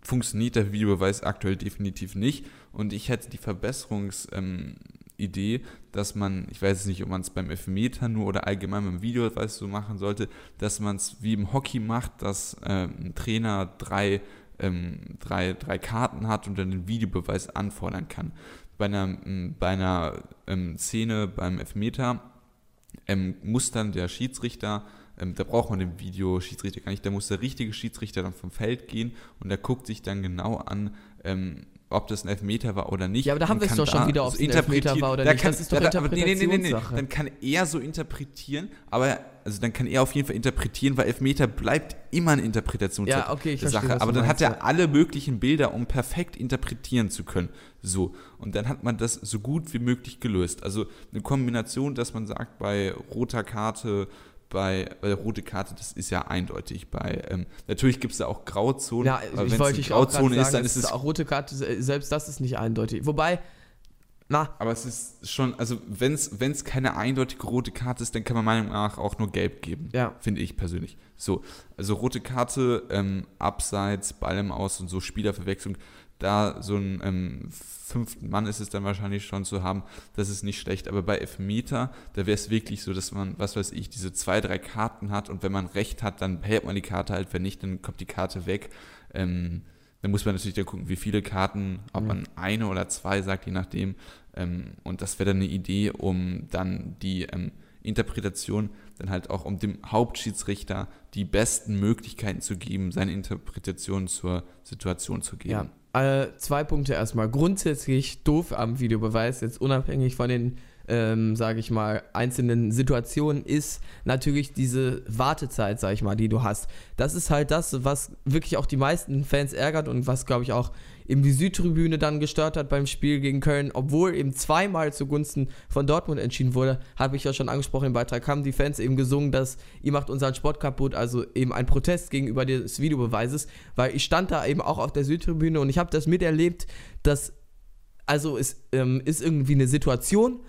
funktioniert der Videobeweis aktuell definitiv nicht. Und ich hätte die Verbesserungsidee, ähm, dass man, ich weiß nicht, ob man es beim Elfmeter nur oder allgemein beim Videobeweis so machen sollte, dass man es wie im Hockey macht, dass ähm, ein Trainer drei, ähm, drei, drei Karten hat und dann den Videobeweis anfordern kann. Bei einer, bei einer ähm, Szene beim Elfmeter ähm, muss dann der Schiedsrichter, ähm, da braucht man den Videoschiedsrichter gar nicht, da muss der richtige Schiedsrichter dann vom Feld gehen und der guckt sich dann genau an, ähm, ob das ein Elfmeter war oder nicht. Ja, aber da haben wir es doch schon wieder, ob es ein Elfmeter war oder Da nicht. Kann, Das ist doch da- aber nee, nee, nee. Interpretationssache. Dann kann er so interpretieren, aber also dann kann er auf jeden Fall interpretieren, weil Elfmeter bleibt immer eine Interpretationssache. Ja, okay, ich verstehe, Sache. Aber dann meinst, hat er ja. alle möglichen Bilder, um perfekt interpretieren zu können. So. Und dann hat man das so gut wie möglich gelöst. Also eine Kombination, dass man sagt, bei roter Karte, bei, bei der rote Karte, das ist ja eindeutig. Bei ähm, natürlich gibt es da auch Grauzonen. ja, aber auch gerade Grauzone sagen, ist, dann es ist es auch rote Karte, selbst das ist nicht eindeutig. Wobei, na, Aber es ist schon, also wenn es keine eindeutige rote Karte ist, dann kann man meiner Meinung nach auch nur gelb geben. Ja. Finde ich persönlich. So, also rote Karte, ähm, Abseits, Ball im Aus und so Spielerverwechslung, da so einen ähm, fünften Mann ist es dann wahrscheinlich schon zu haben, das ist nicht schlecht. Aber bei Elfmeter, da wäre es wirklich so, dass man, was weiß ich, diese zwei, drei Karten hat und wenn man recht hat, dann behält man die Karte halt, wenn nicht, dann kommt die Karte weg. Ähm, dann muss man natürlich dann gucken, wie viele Karten, ob Mhm. man eine oder zwei sagt, je nachdem. Ähm, und das wäre dann eine Idee, um dann die ähm, Interpretation dann halt auch um dem Hauptschiedsrichter die besten Möglichkeiten zu geben, seine Interpretation zur Situation zu geben. Ja, äh, zwei Punkte erstmal. Grundsätzlich doof am Videobeweis, jetzt unabhängig von den, ähm, sage ich mal, einzelnen Situationen, ist natürlich diese Wartezeit, sage ich mal, die du hast. Das ist halt das, was wirklich auch die meisten Fans ärgert und was, glaube ich, auch eben die Südtribüne dann gestört hat beim Spiel gegen Köln, obwohl eben zweimal zugunsten von Dortmund entschieden wurde, habe ich ja schon angesprochen im Beitrag, haben die Fans eben gesungen, dass ihr macht unseren Sport kaputt, also eben ein Protest gegenüber des Videobeweises, weil ich stand da eben auch auf der Südtribüne und ich habe das miterlebt, dass, also es ähm, ist irgendwie eine Situation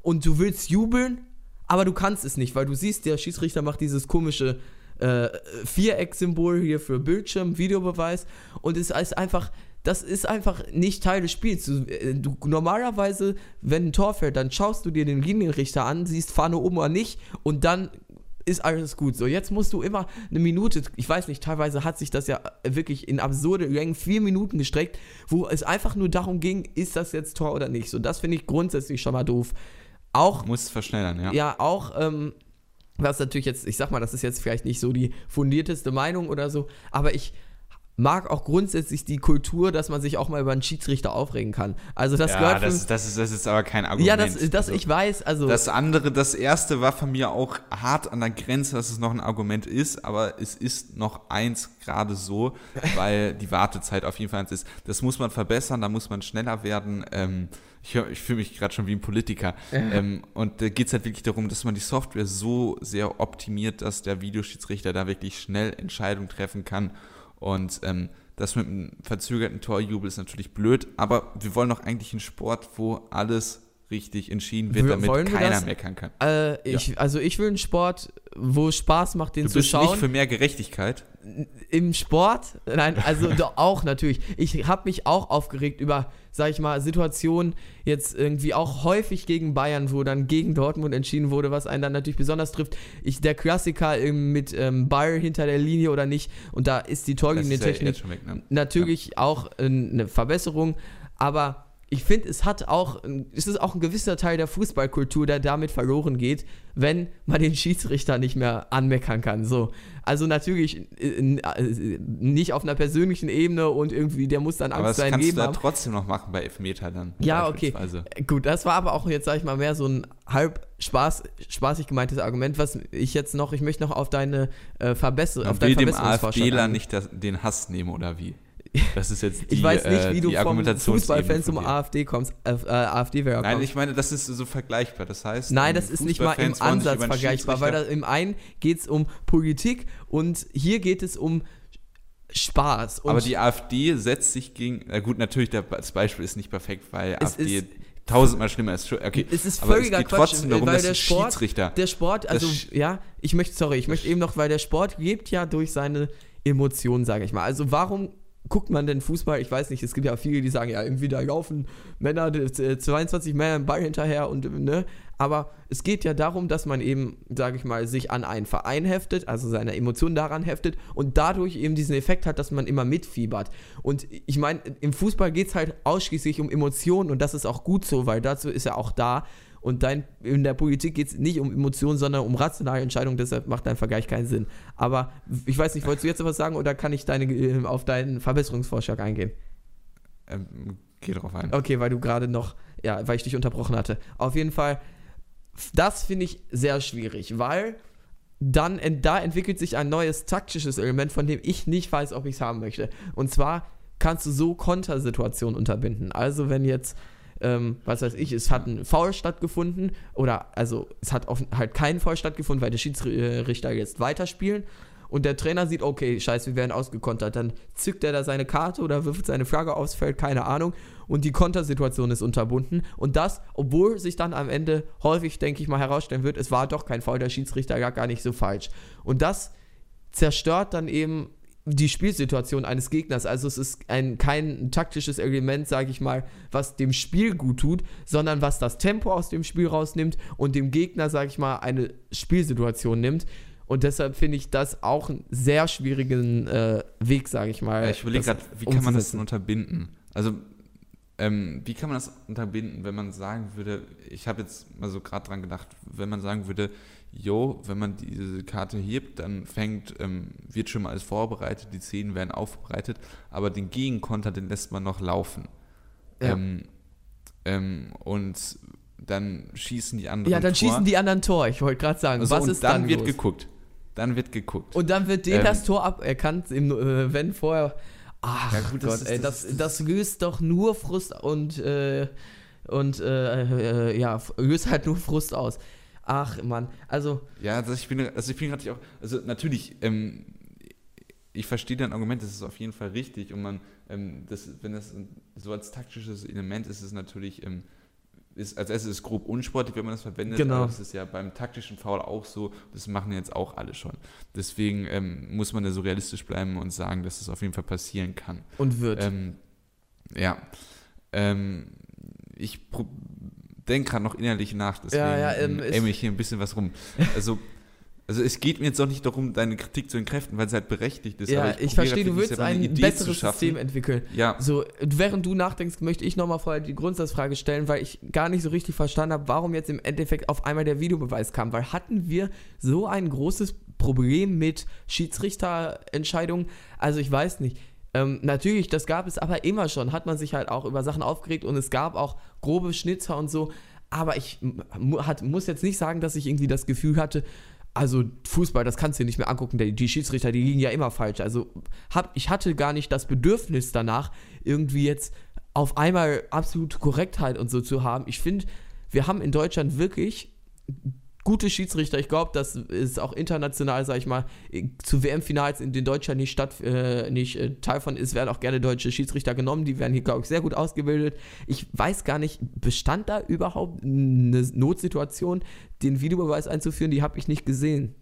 und du willst jubeln, aber du kannst es nicht, weil du siehst, der Schiedsrichter macht dieses komische äh, Viereck-Symbol hier für Bildschirm, Videobeweis und es ist einfach, das ist einfach nicht Teil des Spiels. Du, äh, du, normalerweise, wenn ein Tor fällt, dann schaust du dir den Linienrichter an, siehst Fahne oben oder nicht und dann ist alles gut. So, jetzt musst du immer eine Minute, ich weiß nicht, teilweise hat sich das ja wirklich in absurde Längen vier Minuten gestreckt, wo es einfach nur darum ging, ist das jetzt Tor oder nicht. So, das finde ich grundsätzlich schon mal doof. Auch Muss es verschnellern, ja. ja, auch, ähm, was natürlich jetzt, ich sag mal, das ist jetzt vielleicht nicht so die fundierteste Meinung oder so, aber ich mag auch grundsätzlich die Kultur, dass man sich auch mal über einen Schiedsrichter aufregen kann. Also das ja, gehört das, das, ist, das ist aber kein Argument. Ja, das, das Also, ich weiß, also Das andere, das erste war von mir auch hart an der Grenze, dass es noch ein Argument ist, aber es ist noch eins gerade so, weil die Wartezeit auf jeden Fall eins ist. Das muss man verbessern, da muss man schneller werden. Ähm, ich, ich fühle mich gerade schon wie ein Politiker. Ähm, und da geht es halt wirklich darum, dass man die Software so sehr optimiert, dass der Videoschiedsrichter da wirklich schnell Entscheidungen treffen kann. Und ähm, das mit einem verzögerten Torjubel ist natürlich blöd, aber wir wollen doch eigentlich einen Sport, wo alles richtig entschieden wird, Wir- damit wollen wir keiner das? meckern kann. äh, ich, also ich will einen Sport, wo es Spaß macht, den Du zu bist schauen. nicht für mehr Gerechtigkeit. Im Sport? Nein, also auch natürlich. Ich habe mich auch aufgeregt über, sag ich mal, Situationen jetzt irgendwie auch häufig gegen Bayern, wo dann gegen Dortmund entschieden wurde, was einen dann natürlich besonders trifft. Ich, der Klassiker mit ähm, Ball hinter der Linie oder nicht und da ist die ja Torlinientechnik weg, ne? natürlich auch äh, eine Verbesserung, aber ich finde, es hat auch, es ist auch ein gewisser Teil der Fußballkultur, der damit verloren geht, wenn man den Schiedsrichter nicht mehr anmeckern kann. So, also natürlich äh, äh, nicht auf einer persönlichen Ebene und irgendwie der muss dann Aber Angst das sein kannst Leben du da haben. trotzdem noch machen bei Elfmeter dann. Ja, okay. Gut, das war aber auch jetzt, sag ich mal, mehr so ein halb Spaß, spaßig gemeintes Argument, was ich jetzt noch, ich möchte noch auf deine äh, Verbesserung, auf Man will deinen dem AfDler nicht das, den Hass nehmen oder wie? Das ist jetzt die, Ich weiß nicht, äh, wie du die vom Argumentationsebene Fußballfan zum. AfD kommst, äh, äh, AfD-Wähler Nein, ich meine, das ist so vergleichbar. Das heißt, Nein, ähm, das ist nicht mal im Fußballfans Ansatz vergleichbar, weil da, im einen geht es um Politik und hier geht es um Spaß. Und Aber die AfD setzt sich gegen. Na gut, natürlich, das Beispiel ist nicht perfekt, weil Es AfD ist- tausendmal schlimmer ist. Okay, es ist aber völliger es geht Quatsch, trotzdem darum, weil dass der Sport, Schiedsrichter. der Sport, also Sch- ja, ich möchte, sorry, ich möchte eben noch, weil der Sport lebt ja durch seine Emotionen, sage ich mal. Also warum guckt man denn Fußball? Ich weiß nicht, es gibt ja viele, die sagen, ja, irgendwie da laufen Männer, äh, 22 Männer im Ball hinterher und, ne, aber es geht ja darum, dass man eben, sage ich mal, sich an einen Verein heftet, also seine Emotionen daran heftet und dadurch eben diesen Effekt hat, dass man immer mitfiebert. Und ich meine, im Fußball geht es halt ausschließlich um Emotionen und das ist auch gut so, weil dazu ist er auch da. Und dein, in der Politik geht es nicht um Emotionen, sondern um rationale Entscheidungen, deshalb macht dein Vergleich keinen Sinn. Aber ich weiß nicht, wolltest du jetzt etwas sagen oder kann ich deine, äh, auf deinen Verbesserungsvorschlag eingehen? Ähm, geh drauf ein. Okay, weil du gerade noch, ja, weil ich dich unterbrochen hatte. Auf jeden Fall, das finde ich sehr schwierig, weil dann da entwickelt sich ein neues taktisches Element, von dem ich nicht weiß, ob ich es haben möchte. Und zwar kannst du so Kontersituationen unterbinden. Also wenn jetzt, ähm, was weiß ich, es hat ein Foul stattgefunden oder also es hat auf, halt kein Foul stattgefunden, weil der Schiedsrichter jetzt weiterspielen und der Trainer sieht, okay, scheiße, wir werden ausgekontert, dann zückt er da seine Karte oder wirft seine Flagge aufs Feld, keine Ahnung, und die Kontersituation ist unterbunden. Und das, obwohl sich dann am Ende häufig, denke ich mal, herausstellen wird, es war doch kein Foul, der Schiedsrichter gar, gar nicht so falsch. Und das zerstört dann eben die Spielsituation eines Gegners. Also es ist ein, kein taktisches Element, sage ich mal, was dem Spiel gut tut, sondern was das Tempo aus dem Spiel rausnimmt und dem Gegner, sage ich mal, eine Spielsituation nimmt. Und deshalb finde ich das auch einen sehr schwierigen äh, Weg, sage ich mal. Ja, ich überlege gerade, wie kann man das denn unterbinden? Also, ähm, wie kann man das unterbinden, wenn man sagen würde, ich habe jetzt mal so gerade dran gedacht, wenn man sagen würde, jo, wenn man diese Karte hebt, dann fängt, ähm, wird schon mal alles vorbereitet, die Szenen werden aufbereitet, aber den Gegenkonter, den lässt man noch laufen. Ja. Ähm, ähm, und dann schießen die anderen Ja, dann Tor. schießen die anderen Tor. Ich wollte gerade sagen, Also, was ist dann dann wird los? geguckt. Dann wird geguckt. Und dann wird denen Ähm, das Tor aberkannt, im, äh, wenn vorher. Ach Ja, gut, das Gott, ist- ey, das das, das löst doch nur Frust und, äh, und äh, äh, ja, löst halt nur Frust aus. Ach Mann, also Ja, also ich bin, also ich bin gerade auch, also natürlich, ähm, ich verstehe dein Argument, das ist auf jeden Fall richtig und man, ähm, das, wenn das so als taktisches Element ist, ist es natürlich, ähm, ist, als erstes ist es grob unsportlich, wenn man das verwendet, Genau. aber das ist ja beim taktischen Foul auch so, das machen jetzt auch alle schon. Deswegen ähm, muss man da so realistisch bleiben und sagen, dass es auf jeden Fall passieren kann. und wird. Ähm, ja. Ähm, ich denke gerade noch innerlich nach, deswegen Ja, ja, ähm, ähm, es- ich hier ein bisschen was rum. Also, also es geht mir jetzt auch nicht darum, deine Kritik zu entkräften, weil sie halt berechtigt ist. ja, aber ich, probiere verstehe, du willst eine ein Idee besseres. System entwickeln. Ja, So, während du nachdenkst, möchte ich nochmal vorher die Grundsatzfrage stellen, weil ich gar nicht so richtig verstanden habe, warum jetzt im Endeffekt auf einmal der Videobeweis kam. Weil hatten wir so ein großes Problem mit Schiedsrichterentscheidungen? Also ich weiß nicht. Ähm, natürlich, das gab es aber immer schon, hat man sich halt auch über Sachen aufgeregt und es gab auch grobe Schnitzer und so. Aber ich hat, muss jetzt nicht sagen, dass ich irgendwie das Gefühl hatte, also Fußball, das kannst du dir nicht mehr angucken. Die, die Schiedsrichter, die liegen ja immer falsch. Also hab, ich hatte gar nicht das Bedürfnis danach, irgendwie jetzt auf einmal absolute Korrektheit und so zu haben. Ich finde, wir haben in Deutschland wirklich gute Schiedsrichter. Ich glaube, das ist auch international, sag ich mal, zu WM-Finals, in denen Deutschland nicht, statt, äh, nicht äh, Teil von ist, werden auch gerne deutsche Schiedsrichter genommen. Die werden hier, glaube ich, sehr gut ausgebildet. Ich weiß gar nicht, bestand da überhaupt eine Notsituation, den Videobeweis einzuführen? Die habe ich nicht gesehen.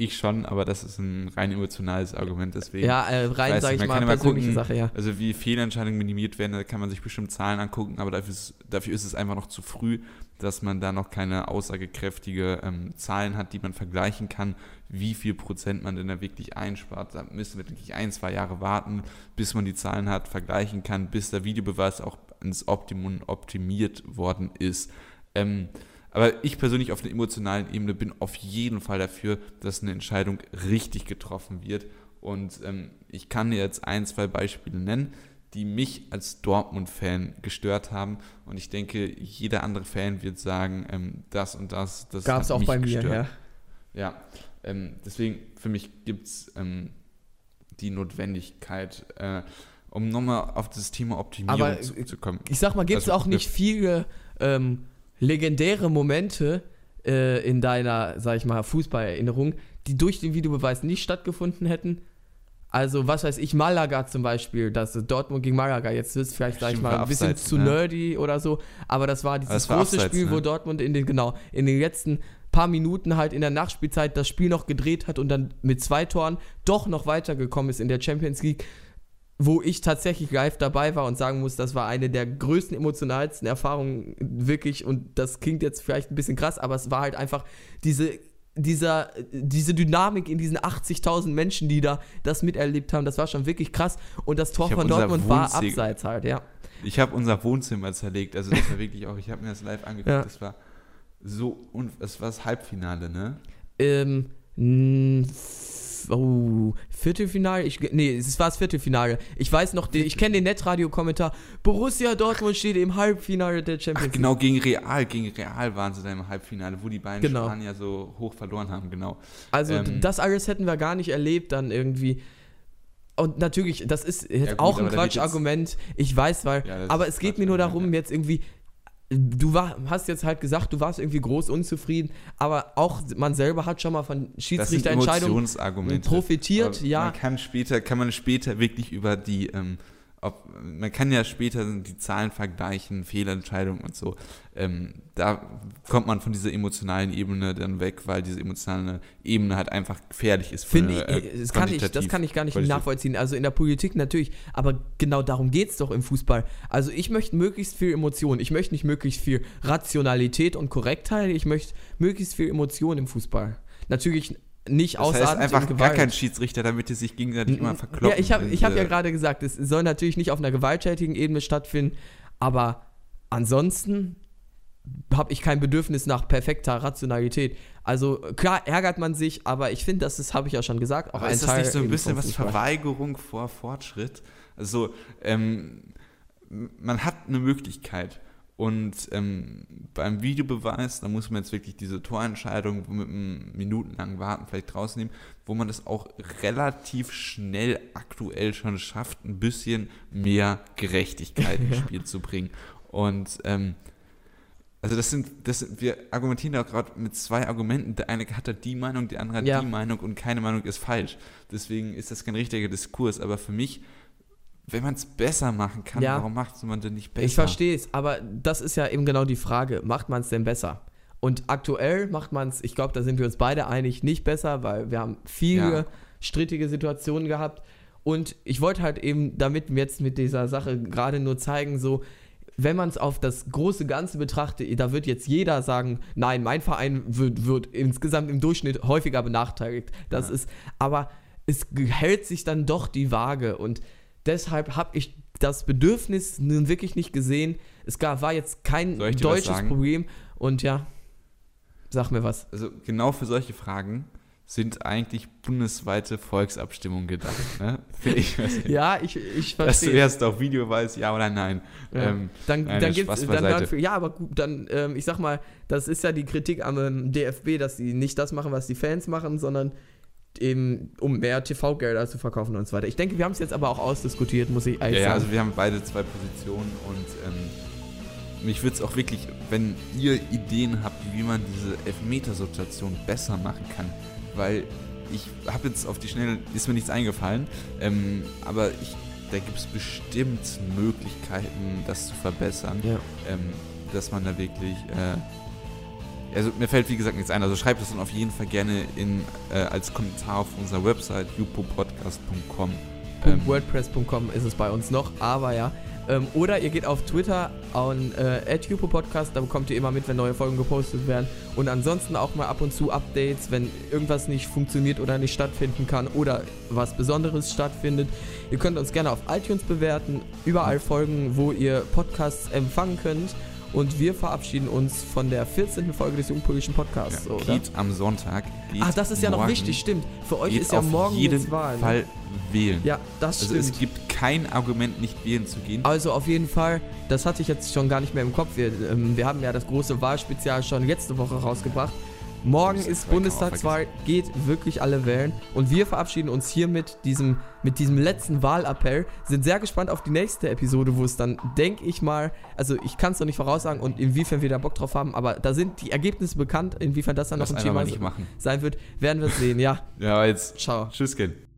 Ich schon, aber das ist ein rein emotionales Argument, deswegen. Ja, äh, rein, sage ich mal, persönliche gucken, Sache, ja. Also wie Fehlentscheidungen minimiert werden, da kann man sich bestimmt Zahlen angucken, aber dafür ist, dafür ist es einfach noch zu früh, dass man da noch keine aussagekräftige ähm, Zahlen hat, die man vergleichen kann, wie viel Prozent man denn da wirklich einspart. Da müssen wir wirklich ein, zwei Jahre warten, bis man die Zahlen hat, vergleichen kann, bis der Videobeweis auch ins Optimum optimiert worden ist. Ähm, aber ich persönlich auf einer emotionalen Ebene bin auf jeden Fall dafür, dass eine Entscheidung richtig getroffen wird. Und ähm, ich kann dir jetzt ein, zwei Beispiele nennen, die mich als Dortmund-Fan gestört haben. Und ich denke, jeder andere Fan wird sagen, ähm, das und das, das Gab es hat auch bei mir, gestört. ja. Ja, ähm, deswegen für mich gibt es ähm, die Notwendigkeit, äh, um nochmal auf das Thema Optimierung Aber, zu, zu kommen. Ich sag mal, gibt es Also, auch nicht viele ähm, legendäre Momente äh, in deiner, sag ich mal, Fußballerinnerung, die durch den Videobeweis nicht stattgefunden hätten? Also, was weiß ich, Malaga zum Beispiel, das Dortmund gegen Malaga, jetzt ist vielleicht, sag ich mal, ein bisschen abseits, zu ne? nerdy oder so, aber das war dieses das war große abseits, Spiel, wo ne? Dortmund in den, genau, in den letzten paar Minuten halt in der Nachspielzeit das Spiel noch gedreht hat und dann mit zwei Toren doch noch weitergekommen ist in der Champions League wo ich tatsächlich live dabei war und sagen muss, das war eine der größten, emotionalsten Erfahrungen wirklich und das klingt jetzt vielleicht ein bisschen krass, aber es war halt einfach diese, dieser, diese Dynamik in diesen 80.000 Menschen, die da das miterlebt haben, das war schon wirklich krass und das Tor von Dortmund war abseits halt, ja. Ich habe unser Wohnzimmer zerlegt, also das war wirklich auch, ich habe mir das live angeguckt, Ja. das war so, und es war das Halbfinale, ne? Ähm, oh, Viertelfinale? Ich, nee, es war das Viertelfinale. Ich weiß noch, den, ich kenne den Netradio-Kommentar. Borussia Dortmund steht im Halbfinale der Champions Ach League. genau, gegen Real, gegen Real waren sie da im Halbfinale, wo die beiden Genau. Spanier so hoch verloren haben, genau. Also Ähm, das alles hätten wir gar nicht erlebt dann irgendwie. Und natürlich, das ist jetzt gut, auch ein Quatschargument. Ich weiß, weil, Ja, aber es geht mir nur darum, ja. jetzt irgendwie. Du war, hast jetzt halt gesagt, du warst irgendwie groß unzufrieden, aber auch man selber hat schon mal von Schiedsrichterentscheidungen profitiert, Aber ja. Man kann später, kann man später wirklich über die, ähm, ob, man kann ja später die Zahlen vergleichen, Fehlentscheidungen und so. Ähm, da kommt man von dieser emotionalen Ebene dann weg, weil diese emotionale Ebene halt einfach gefährlich ist. für Finde eine, ich, äh, das kann ich, das kann ich gar nicht nachvollziehen. Also in der Politik natürlich, aber genau darum geht es doch im Fußball. Also ich möchte möglichst viel Emotion. Ich möchte nicht möglichst viel Rationalität und Korrektheit. Ich möchte möglichst viel Emotion im Fußball. natürlich nicht Das heißt einfach gar kein Schiedsrichter, damit die sich gegenseitig immer verkloppen. Ja, ich habe hab ja gerade gesagt, es soll natürlich nicht auf einer gewalttätigen Ebene stattfinden, aber ansonsten habe ich kein Bedürfnis nach perfekter Rationalität. Also klar ärgert man sich, aber ich finde, das ist, habe ich ja schon gesagt, auch Aber ein ist das Teil nicht so ein bisschen was. Verweigerung vor Fortschritt? Also, ähm, man hat eine Möglichkeit und ähm, beim Videobeweis, da muss man jetzt wirklich diese Torentscheidung mit einem minutenlangen Warten vielleicht rausnehmen, wo man das auch relativ schnell aktuell schon schafft, ein bisschen mehr Gerechtigkeit ins Spiel zu bringen. Und ähm, also das sind, das sind, wir argumentieren da gerade mit zwei Argumenten. Der eine hat da die Meinung, der andere hat Ja. die Meinung und keine Meinung ist falsch. Deswegen ist das kein richtiger Diskurs. Aber für mich, wenn man es besser machen kann, Ja. warum macht man denn nicht besser? Ich verstehe es, aber das ist ja eben genau die Frage. Macht man es denn besser? Und aktuell macht man es, ich glaube, da sind wir uns beide einig, nicht besser, weil wir haben viele Ja. strittige Situationen gehabt. Und ich wollte halt eben damit jetzt mit dieser Sache gerade nur zeigen, so, wenn man es auf das große Ganze betrachtet, da wird jetzt jeder sagen, nein, mein Verein wird, wird insgesamt im Durchschnitt häufiger benachteiligt. Das Ja. ist, aber es hält sich dann doch die Waage und deshalb habe ich das Bedürfnis nun wirklich nicht gesehen. Es gab, war jetzt kein deutsches? Problem und ja, sag mir was. Also genau für solche Fragen sind eigentlich bundesweite Volksabstimmungen gedacht. Ne? Ich. Ja, ich, ich Dass du verstehe. erst auf Video weißt, ja oder nein. Ja. Ähm, dann nein, dann beiseite. dafür, ja, aber gut, dann, ähm, ich sag mal, das ist ja die Kritik am ähm, DFB, dass sie nicht das machen, was die Fans machen, sondern eben um mehr TV-Gelder zu verkaufen und so weiter. Ich denke, wir haben es jetzt aber auch ausdiskutiert, muss ich Ja, eigentlich ja, sagen. also wir haben beide zwei Positionen und ähm, mich würde es auch wirklich, wenn ihr Ideen habt, wie man diese Elfmetersituation besser machen kann, weil ich habe jetzt auf die Schnelle, ist mir nichts eingefallen, ähm, aber ich, da gibt es bestimmt Möglichkeiten, das zu verbessern, Ja. ähm, dass man da wirklich, äh, also mir fällt wie gesagt nichts ein, also schreibt es dann auf jeden Fall gerne in, äh, als Kommentar auf unserer Website jupopodcast.com. Ähm, .wordpress.com ist es bei uns noch, aber ja. Ähm, oder ihr geht auf Twitter an äh, @podcast, da bekommt ihr immer mit, wenn neue Folgen gepostet werden. Und ansonsten auch mal ab und zu Updates, wenn irgendwas nicht funktioniert oder nicht stattfinden kann oder was Besonderes stattfindet. Ihr könnt uns gerne auf iTunes bewerten, überall folgen, wo ihr Podcasts empfangen könnt. Und wir verabschieden uns von der 14. Folge des Jungpolitischen Podcasts, Ja, oder? geht am Sonntag. Geht Ach, das ist ja noch wichtig, stimmt. Für euch ist ja morgen jeden Wahl. ne? Fall wählen. Ja, das also stimmt. es gibt kein Argument, nicht wählen zu gehen. Also auf jeden Fall, das hatte ich jetzt schon gar nicht mehr im Kopf. Wir, ähm, wir haben ja das große Wahlspezial schon letzte Woche rausgebracht. Morgen Das ist Bundestagswahl, geht wirklich alle wählen. Und wir verabschieden uns hier mit diesem, mit diesem letzten Wahlappell. Sind sehr gespannt auf die nächste Episode, wo es dann, denke ich mal, also ich kann es noch nicht voraussagen und inwiefern wir da Bock drauf haben, aber da sind die Ergebnisse bekannt, inwiefern das dann Lass noch ein Thema sein wird, werden wir sehen. Ja, Ja, jetzt ciao. Tschüss, Ken.